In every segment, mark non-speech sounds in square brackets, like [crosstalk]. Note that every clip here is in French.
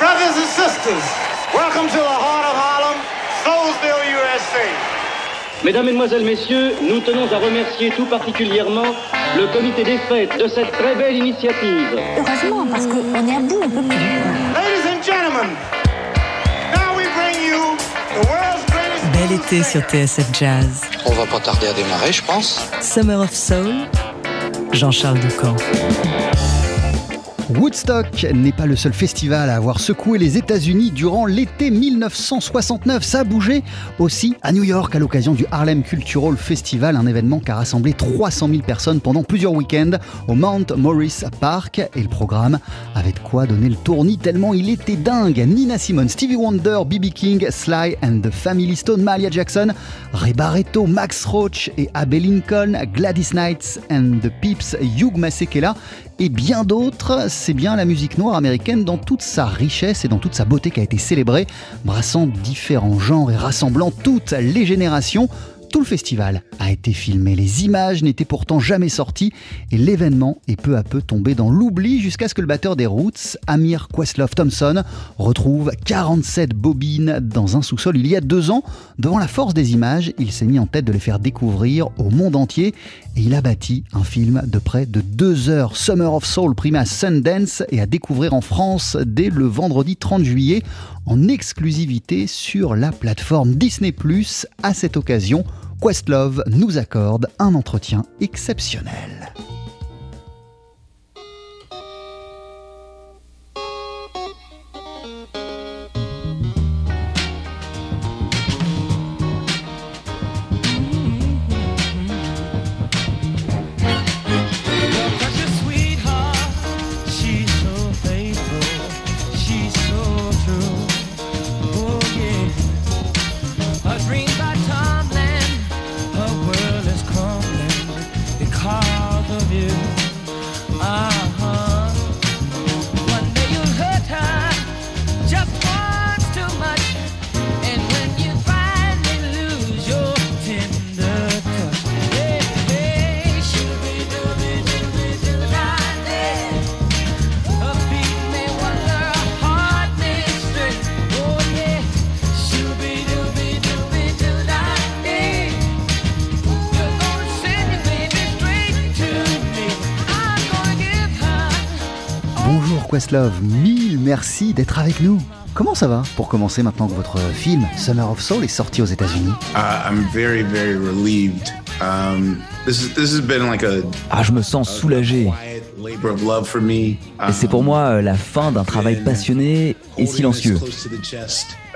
Brothers and sisters, welcome to the heart of Harlem, Soulsville, USA. Mesdames, Mesdemoiselles, Messieurs, nous tenons à remercier tout particulièrement le comité des fêtes de cette très belle initiative. Heureusement, parce qu'on est à bout, on peut plus. Ladies and gentlemen, now we bring you the world's greatest. Bel été sur TSF Jazz. On va pas tarder à démarrer, je pense. Summer of Soul. Jean-Charles Doucan. Woodstock n'est pas le seul festival à avoir secoué les États-Unis durant l'été 1969. Ça a bougé aussi à New York à l'occasion du Harlem Cultural Festival, un événement qui a rassemblé 300 000 personnes pendant plusieurs week-ends au Mount Morris Park. Et le programme avait quoi donner le tournis tellement il était dingue. Nina Simone, Stevie Wonder, B.B. King, Sly and the Family Stone, Malia Jackson, Ray Max Roach et Abe Lincoln, Gladys Knights and the Peeps, Hugh Masekela et bien d'autres. C'est bien la musique noire américaine dans toute sa richesse et dans toute sa beauté qui a été célébrée, brassant différents genres et rassemblant toutes les générations. Tout le festival a été filmé, les images n'étaient pourtant jamais sorties et l'événement est peu à peu tombé dans l'oubli jusqu'à ce que le batteur des Roots, Amir Questlove Thompson, retrouve 47 bobines dans un sous-sol il y a deux ans. Devant la force des images, il s'est mis en tête de les faire découvrir au monde entier il a bâti un film de près de deux heures, Summer of Soul, primé à Sundance et à découvrir en France dès le vendredi 30 juillet en exclusivité sur la plateforme Disney ⁇ à cette occasion, Questlove nous accorde un entretien exceptionnel. Questlove, mille merci d'être avec nous. Comment ça va pour commencer maintenant que votre film Summer of Soul est sorti aux États-Unis Uh, I'm very, very relieved. Um, this, is, this has been like a Ah, je me sens soulagé. Quiet labor of love for me. Et c'est pour moi euh, la fin d'un travail passionné et silencieux.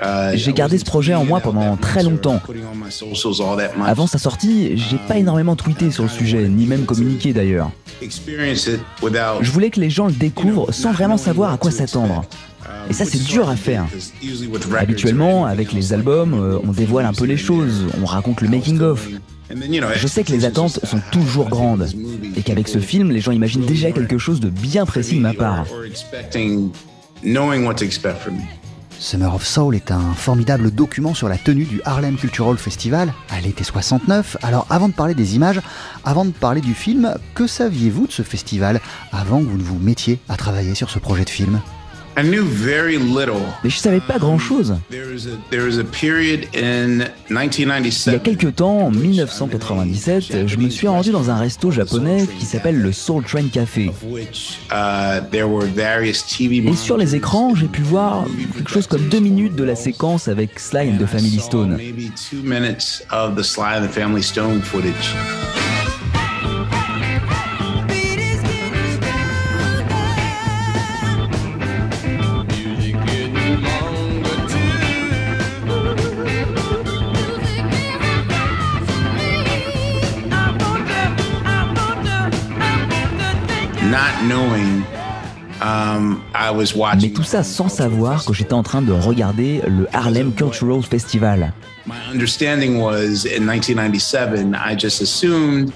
Uh, J'ai gardé ce projet en moi pendant très longtemps. Avant sa sortie, j'ai pas énormément tweeté sur le sujet, ni même communiqué d'ailleurs. Je voulais que les gens le découvrent sans vraiment savoir à quoi s'attendre. Et ça, c'est dur à faire. Habituellement, avec les albums, euh, on dévoile un peu les choses, on raconte le making-of. Je sais que les attentes sont toujours grandes et qu'avec ce film, les gens imaginent déjà quelque chose de bien précis de ma part. knowing what to expect from me. Summer of Soul est un formidable document sur la tenue du Harlem Cultural Festival à l'été 69. Alors avant de parler des images, avant de parler du film, que saviez-vous de ce festival avant que vous ne vous mettiez à travailler sur ce projet de film? Mais je savais pas grand-chose. Il y a 1997. quelques temps, en 1997, je me suis rendu dans un resto japonais qui s'appelle le Soul Train Café. uh, Et sur les écrans, j'ai pu voir quelque chose comme deux minutes de la séquence avec Sly and the Family Stone. Mais watching. tout ça sans savoir que j'étais en train de regarder le Harlem Cultural Festival. My understanding was in 1997, I just assumed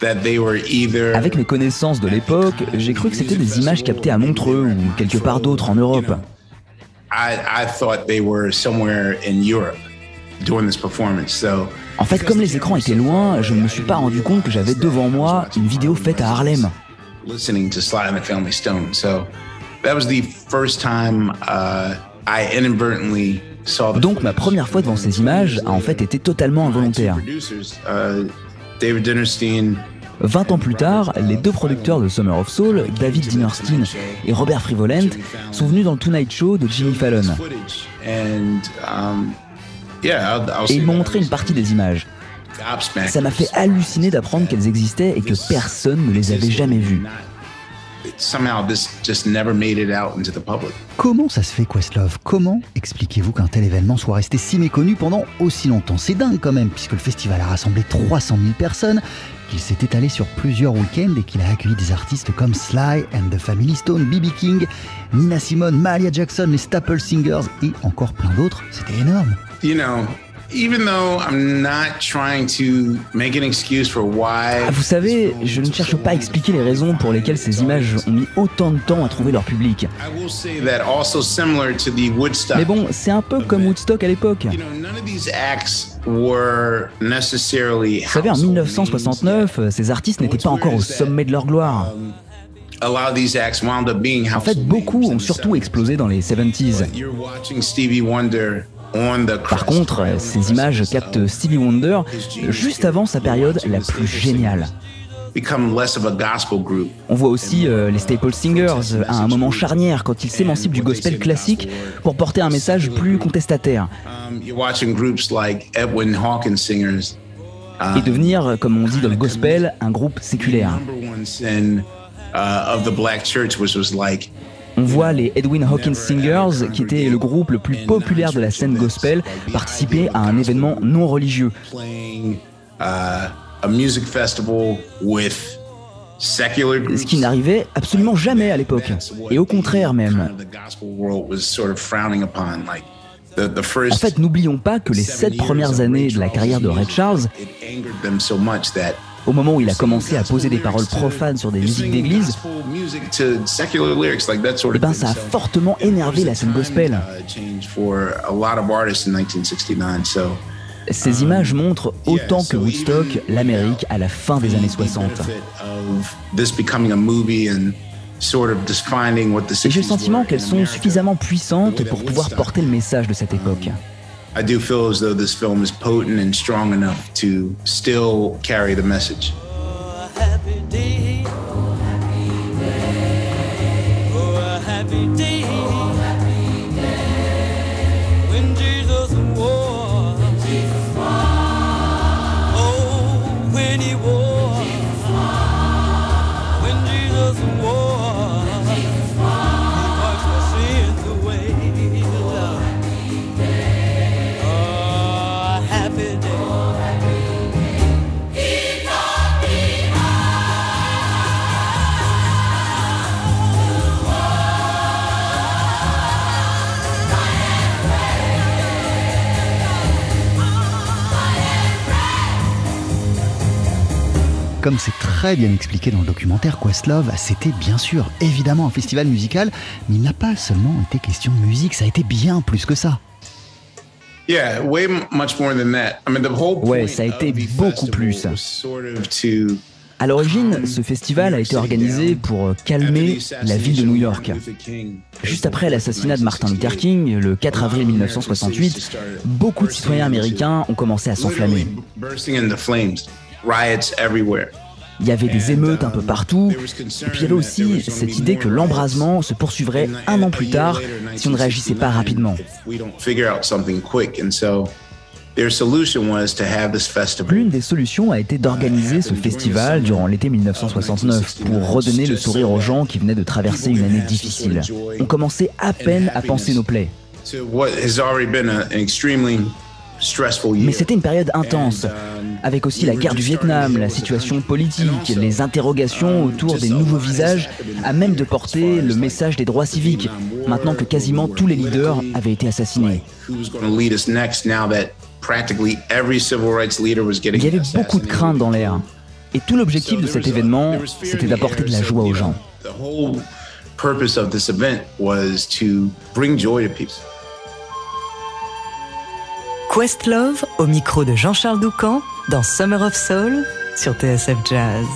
that they were either Avec mes connaissances de l'époque, j'ai cru que c'était des images captées à Montreux ou quelque part d'autre en Europe. I, I thought they were somewhere in Europe doing this performance. So En fait, comme les écrans étaient loin, je ne me suis pas rendu compte que j'avais devant moi une vidéo faite à Harlem. Listening to Sly and the Family Stone. So Donc ma première fois devant ces images a en fait été totalement involontaire. 20 ans plus tard, les deux producteurs de Summer of Soul, David Dinerstein et Robert Frivolent, sont venus dans le Tonight Show de Jimmy Fallon. Et ils m'ont montré une partie des images. Ça m'a fait halluciner d'apprendre qu'elles existaient et que personne ne les avait jamais vues. Comment ça se fait, Questlove? Comment expliquez-vous qu'un tel événement soit resté si méconnu pendant aussi longtemps? C'est dingue quand même, puisque le festival a rassemblé 300 000 personnes, qu'il s'est étalé sur plusieurs week-ends et qu'il a accueilli des artistes comme Sly and the Family Stone, B.B. King, Nina Simone, Malia Jackson, les Staple Singers et encore plein d'autres. C'était énorme. You know, vous savez, je ne cherche pas à expliquer les raisons pour lesquelles ces images ont mis autant de temps à trouver leur public. Mais bon, c'est un peu comme Woodstock à l'époque. Vous savez, en 1969, ces artistes n'étaient pas encore au sommet de leur gloire. En fait, beaucoup ont surtout explosé dans les 70s. Par contre, ces images captent Stevie Wonder juste avant sa période la plus géniale. On voit aussi euh, les Staple Singers à un moment charnière quand ils s'émancipent du gospel classique pour porter un message plus contestataire. Et devenir, comme on dit dans le gospel, un groupe séculaire. On voit les Edwin Hawkins Singers, qui était le groupe le plus populaire de la scène gospel, participer à un événement non religieux. Ce qui n'arrivait absolument jamais à l'époque, et au contraire même. En fait, n'oublions pas que les sept premières années de la carrière de Red Charles au moment où il a commencé à poser des paroles profanes sur des musiques d'église, eh ben ça a fortement énervé la scène gospel. Ces images montrent autant que Woodstock l'Amérique à la fin des années 60. Et j'ai le sentiment qu'elles sont suffisamment puissantes pour pouvoir porter le message de cette époque. I do feel as though this film is potent and strong enough to still carry the message. Oh, comme c'est très bien expliqué dans le documentaire Questlove, c'était bien sûr évidemment un festival musical, mais il n'a pas seulement été question de musique, ça a été bien plus que ça. Ouais, ça a été beaucoup plus. À l'origine, ce festival a été organisé pour calmer la ville de New York. Juste après l'assassinat de Martin Luther King, le 4 avril 1968, beaucoup de citoyens américains ont commencé à s'enflammer. Il y avait des émeutes un peu partout, et puis il y avait aussi cette idée que l'embrasement se poursuivrait un an plus tard si on ne réagissait pas rapidement. L'une des solutions a été d'organiser ce festival durant l'été 1969 pour redonner le sourire aux gens qui venaient de traverser une année difficile. On commençait à peine à penser nos plaies. Mais c'était une période intense, avec aussi la guerre du Vietnam, la situation politique, les interrogations autour des nouveaux visages, à même de porter le message des droits civiques, maintenant que quasiment tous les leaders avaient été assassinés. Il y avait beaucoup de craintes dans l'air. Et tout l'objectif de cet événement, c'était d'apporter de la joie aux gens. Questlove au micro de Jean-Charles Doucan dans Summer of Soul sur TSF Jazz.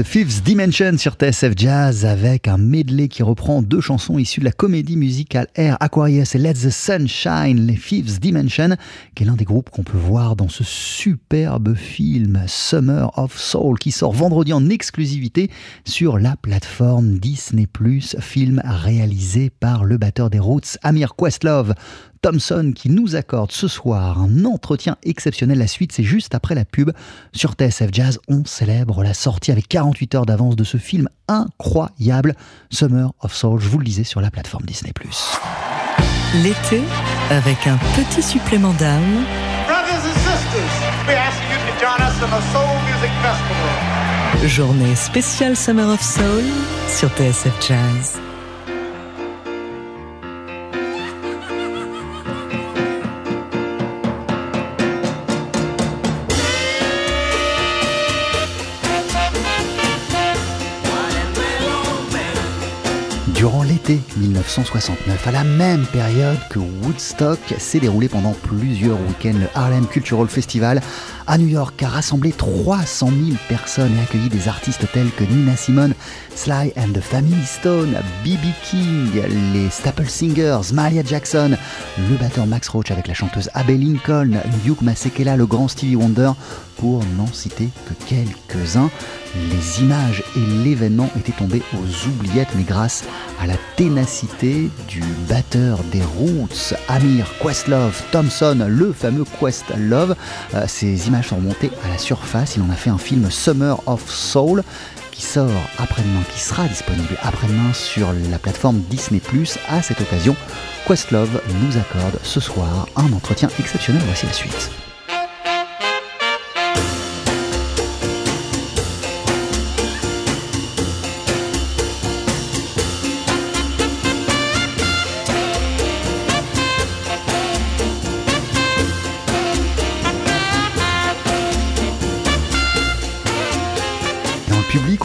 The Fifth Dimension sur TSF Jazz avec un medley qui reprend deux chansons issues de la comédie musicale Air Aquarius et Let the Sun Shine, les Fifth Dimension, qui est l'un des groupes qu'on peut voir dans ce superbe film Summer of Soul qui sort vendredi en exclusivité sur la plateforme Disney+, film réalisé par le batteur des Roots Amir Questlove. Thompson qui nous accorde ce soir un entretien exceptionnel. La suite, c'est juste après la pub. Sur TSF Jazz, on célèbre la sortie avec 48 heures d'avance de ce film incroyable, Summer of Soul. Je vous le disais sur la plateforme Disney+. L'été, avec un petit supplément d'âme. Journée spéciale Summer of Soul sur TSF Jazz. Durant l'été 1969, à la même période que Woodstock s'est déroulé pendant plusieurs week-ends, le Harlem Cultural Festival à New York a rassemblé 300 000 personnes et accueilli des artistes tels que Nina Simone, Sly and the Family Stone, B.B. King, les Staple Singers, Malia Jackson, le batteur Max Roach avec la chanteuse Abbey Lincoln, Duke Masekela, le grand Stevie Wonder, pour n'en citer que quelques-uns. Les images et l'événement étaient tombés aux oubliettes, mais grâce à la ténacité du batteur des Roots, Amir Questlove Thompson, le fameux Questlove, euh, ces images sont remontées à la surface. Il en a fait un film Summer of Soul qui sort après-demain, qui sera disponible après-demain sur la plateforme Disney+. À cette occasion, Questlove nous accorde ce soir un entretien exceptionnel. Voici la suite.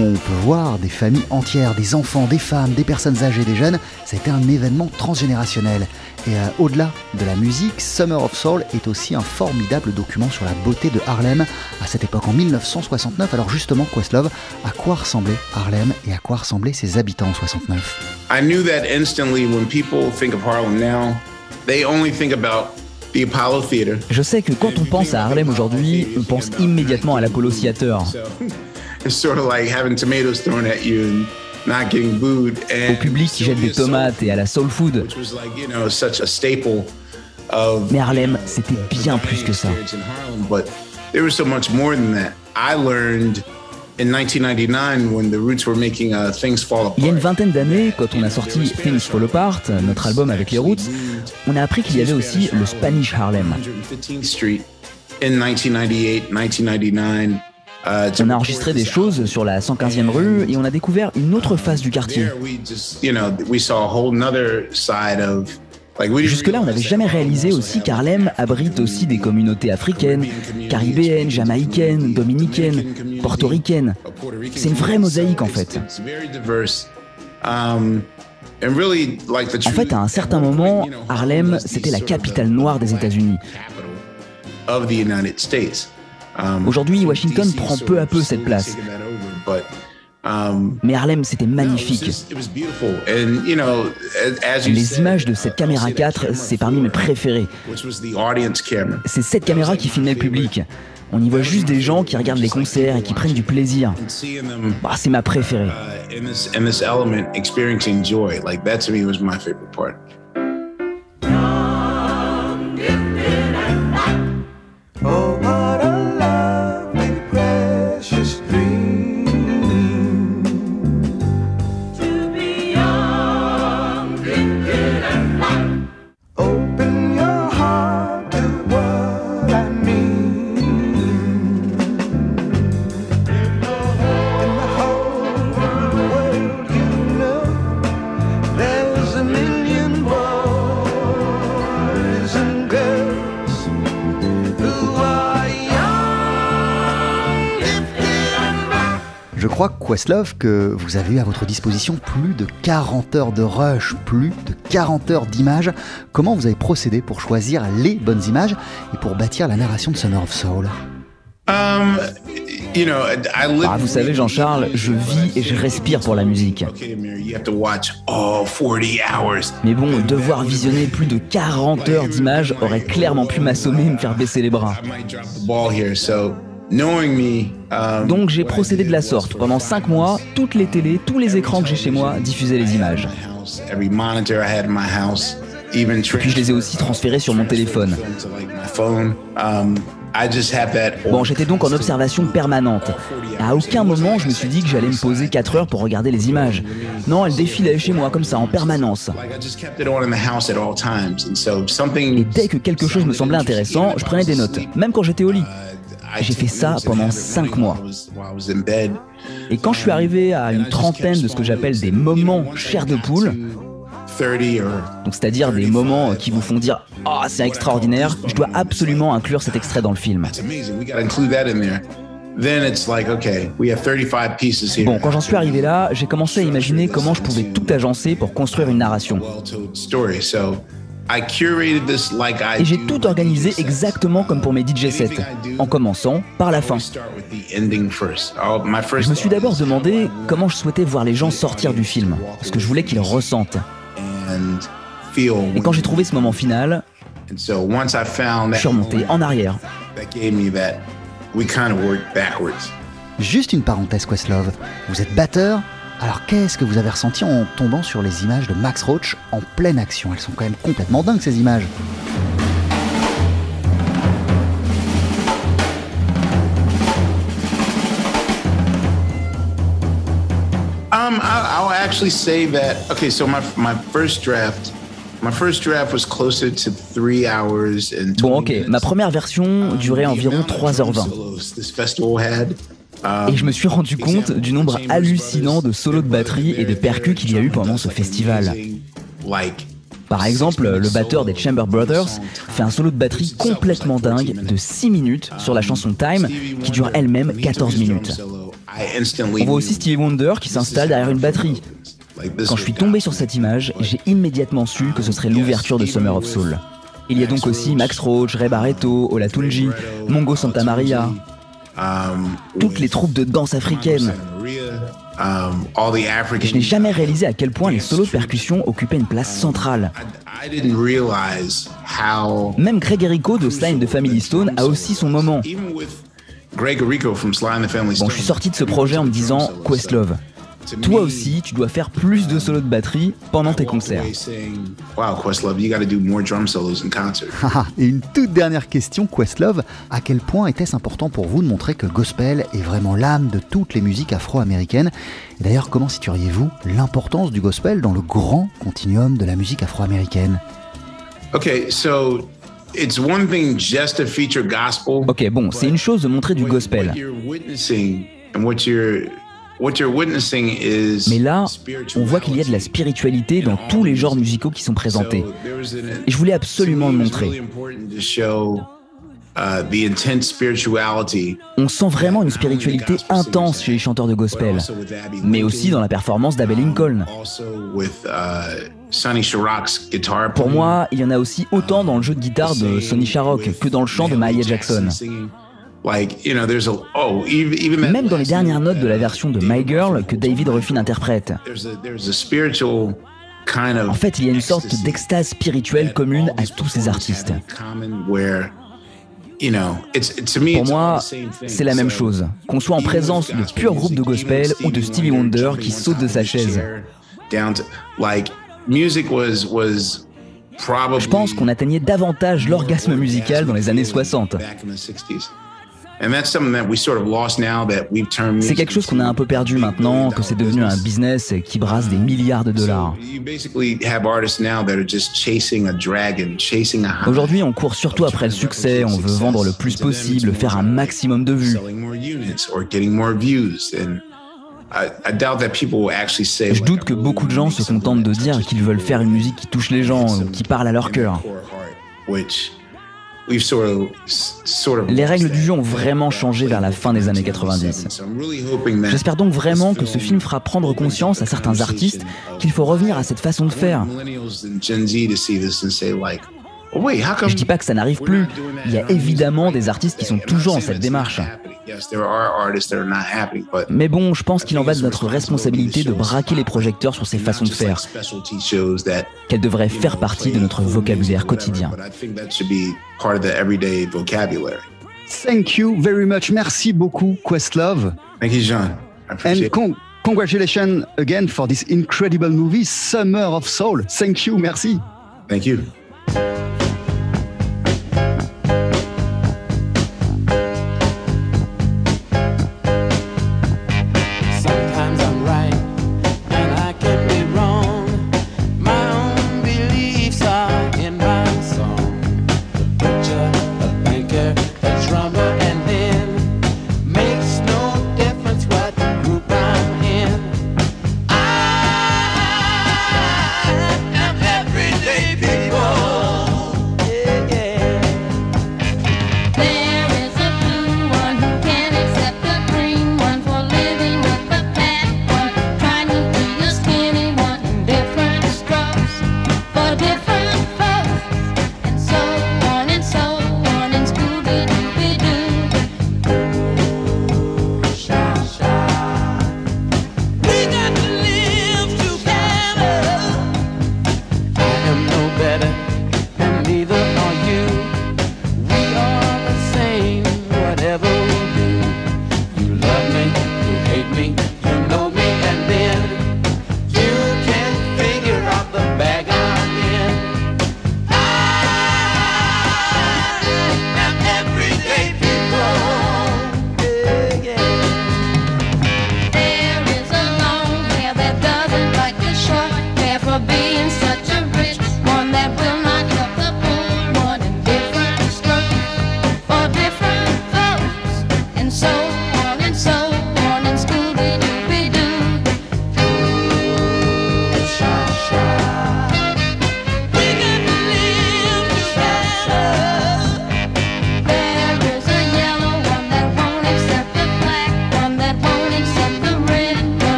Public, on peut voir des familles entières, des enfants, des femmes, des personnes âgées, des jeunes. Été un événement transgénérationnel. Et euh, au-delà de la musique, Summer of Soul est aussi un formidable document sur la beauté de Harlem à cette époque, en 1969. Alors justement, Questlove, à quoi ressemblait Harlem et à quoi ressemblaient ses habitants en 69 I knew that instantly when people think of Harlem now, they only think about je sais que quand on pense à Harlem aujourd'hui, on pense immédiatement à l'Apollo Theater. [laughs] Au public qui jette des tomates et à la soul food. Mais Harlem, c'était bien plus que ça. Il y a une vingtaine d'années, quand on a sorti Things Fall Apart, notre album avec les Roots, on a appris qu'il y avait aussi le Spanish Harlem. Uh, on a enregistré des choses sur la 115e rue et on a découvert une autre face du quartier. Jusque-là, on n'avait jamais réalisé aussi qu'Harlem abrite aussi des communautés africaines, caribéennes, jamaïcaines, dominicaines, portoricaines. C'est une vraie mosaïque en fait. En fait, à un certain moment, Harlem, c'était la capitale noire des États-Unis. Aujourd'hui, Washington prend peu à peu cette place. Um, Mais Harlem, c'était magnifique. Les images de cette caméra 4, c'est parmi mes préférées. C'est cette caméra qui filmait le public. On y voit juste des gens qui regardent les concerts et qui prennent du plaisir. Bah, c'est ma préférée. Questlove que vous avez eu à votre disposition plus de 40 heures de rush, plus de 40 heures d'images. Comment vous avez procédé pour choisir les bonnes images et pour bâtir la narration de Summer of Soul? Um, Ah, vous savez, Jean-Charles, je vis et je respire pour la musique. Mais bon, devoir visionner plus de 40 heures d'images aurait clairement pu m'assommer et me faire baisser les bras. Donc j'ai procédé de la sorte. Pendant 5 mois, toutes les télés, tous les écrans que j'ai chez moi diffusaient les images. Et puis je les ai aussi transférés sur mon téléphone. Bon, j'étais donc en observation permanente. À aucun moment je me suis dit que j'allais me poser 4 heures pour regarder les images. Non, elles défilaient chez moi comme ça, en permanence. Et dès que quelque chose me semblait intéressant, je prenais des notes, même quand j'étais au lit. J'ai fait ça pendant 5 mois. Et quand je suis arrivé à une trentaine de ce que j'appelle des moments chair de poule, donc c'est-à-dire des moments qui vous font dire ah c'est extraordinaire, je dois absolument inclure cet extrait dans le film. Bon, quand j'en suis arrivé là, j'ai commencé à imaginer comment je pouvais tout agencer pour construire une narration. Et j'ai tout organisé exactement comme pour mes DJ sets, en commençant par la fin. Je me suis d'abord demandé comment je souhaitais voir les gens sortir du film, ce que je voulais qu'ils ressentent. Et quand j'ai trouvé ce moment final, je suis remonté en arrière. Juste une parenthèse, Questlove. Vous êtes batteur alors qu'est-ce que vous avez ressenti en tombant sur les images de Max Roach en pleine action? Elles sont quand même complètement dingues ces images. Um, I'll actually say that. Okay, so my my first draft. My first draft was closer to 3 hours and Bon, ok, ma première version durait environ 3h20. Et je me suis rendu compte du nombre hallucinant de solos de batterie et de percus qu'il y a eu pendant ce festival. Par exemple, le batteur des Chamber Brothers fait un solo de batterie complètement dingue de 6 minutes sur la chanson Time qui dure elle-même 14 minutes. On voit aussi Stevie Wonder qui s'installe derrière une batterie. Quand je suis tombé sur cette image, j'ai immédiatement su que ce serait l'ouverture de Summer of Soul. Il y a donc aussi Max Roach, Ray Barreto, Ola Tunji, Mongo Santa Maria, toutes les troupes de danse africaines. Je n'ai jamais réalisé à quel point les solos de percussion occupaient une place centrale. Même Greg Errico de Slime de Family Stone a aussi son moment. Bon, je suis sorti de ce projet en me disant Questlove, toi aussi, tu dois faire plus de solos de batterie pendant tes concerts. Et une toute dernière question, Questlove, à quel point était-ce important pour vous de montrer que gospel est vraiment l'âme de toutes les musiques afro-américaines? Et d'ailleurs, comment situeriez-vous l'importance du gospel dans le grand continuum de la musique afro-américaine? Ok, bon, c'est une chose de montrer du gospel. Mais là, on voit qu'il y a de la spiritualité dans tous les genres musicaux qui sont présentés. Et je voulais absolument le montrer. On sent vraiment une spiritualité intense chez les chanteurs de gospel, mais aussi dans la performance d'Abel Lincoln. Pour moi, il y en a aussi autant dans le jeu de guitare de Sonny Sharrock que dans le chant de Maya Jackson. Oh, Même dans les dernières notes de la version de My Girl que David Ruffin interprète. En fait, il y a une sorte d'extase spirituelle commune à tous ces artistes. Pour moi, c'est la même chose, qu'on soit en présence de purs groupes de gospel ou de Stevie Wonder qui saute de sa chaise. Je pense qu'on atteignait davantage l'orgasme musical dans les années 60. C'est quelque chose qu'on a un peu perdu maintenant, que c'est devenu un business qui brasse des milliards de dollars. Aujourd'hui, on court surtout après le succès, on veut vendre le plus possible, faire un maximum de vues. Je doute que beaucoup de gens se contentent de dire qu'ils veulent faire une musique qui touche les gens qui parle à leur cœur. Les règles du jeu ont vraiment changé vers la fin des années 90. J'espère donc vraiment que ce film fera prendre conscience à certains artistes qu'il faut revenir à cette façon de faire. Je dis pas que ça n'arrive plus. Il y a évidemment des artistes qui sont toujours dans cette démarche. Mais bon, je pense qu'il en va de notre responsabilité de braquer les projecteurs sur ces façons de faire, qu'elles devraient faire partie de notre vocabulaire quotidien. Thank you very much. Merci beaucoup, Questlove. Thank you, John. And con congratulations again for this incredible movie, Summer of Soul. Thank you, merci. Thank you.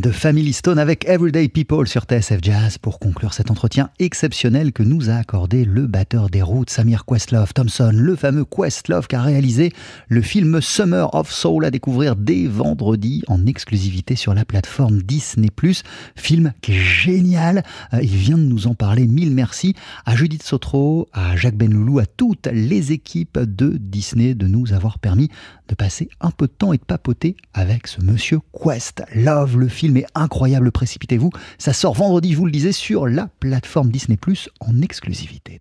The Family Stone avec Everyday People sur TSF Jazz pour conclure cet entretien exceptionnel que nous a accordé le batteur des routes Samir Questlove Thompson, le fameux Questlove qui a réalisé le film Summer of Soul à découvrir dès vendredi en exclusivité sur la plateforme Disney+. Film qui est génial, euh, il vient de nous en parler, mille merci à Judith Sotro, à Jacques Benloulou, à toutes les équipes de Disney de nous avoir permis de passer un peu de temps et de papoter avec ce monsieur Quest. Love, le film est incroyable, précipitez-vous. Ça sort vendredi, je vous le disais, sur la plateforme Disney Plus en exclusivité.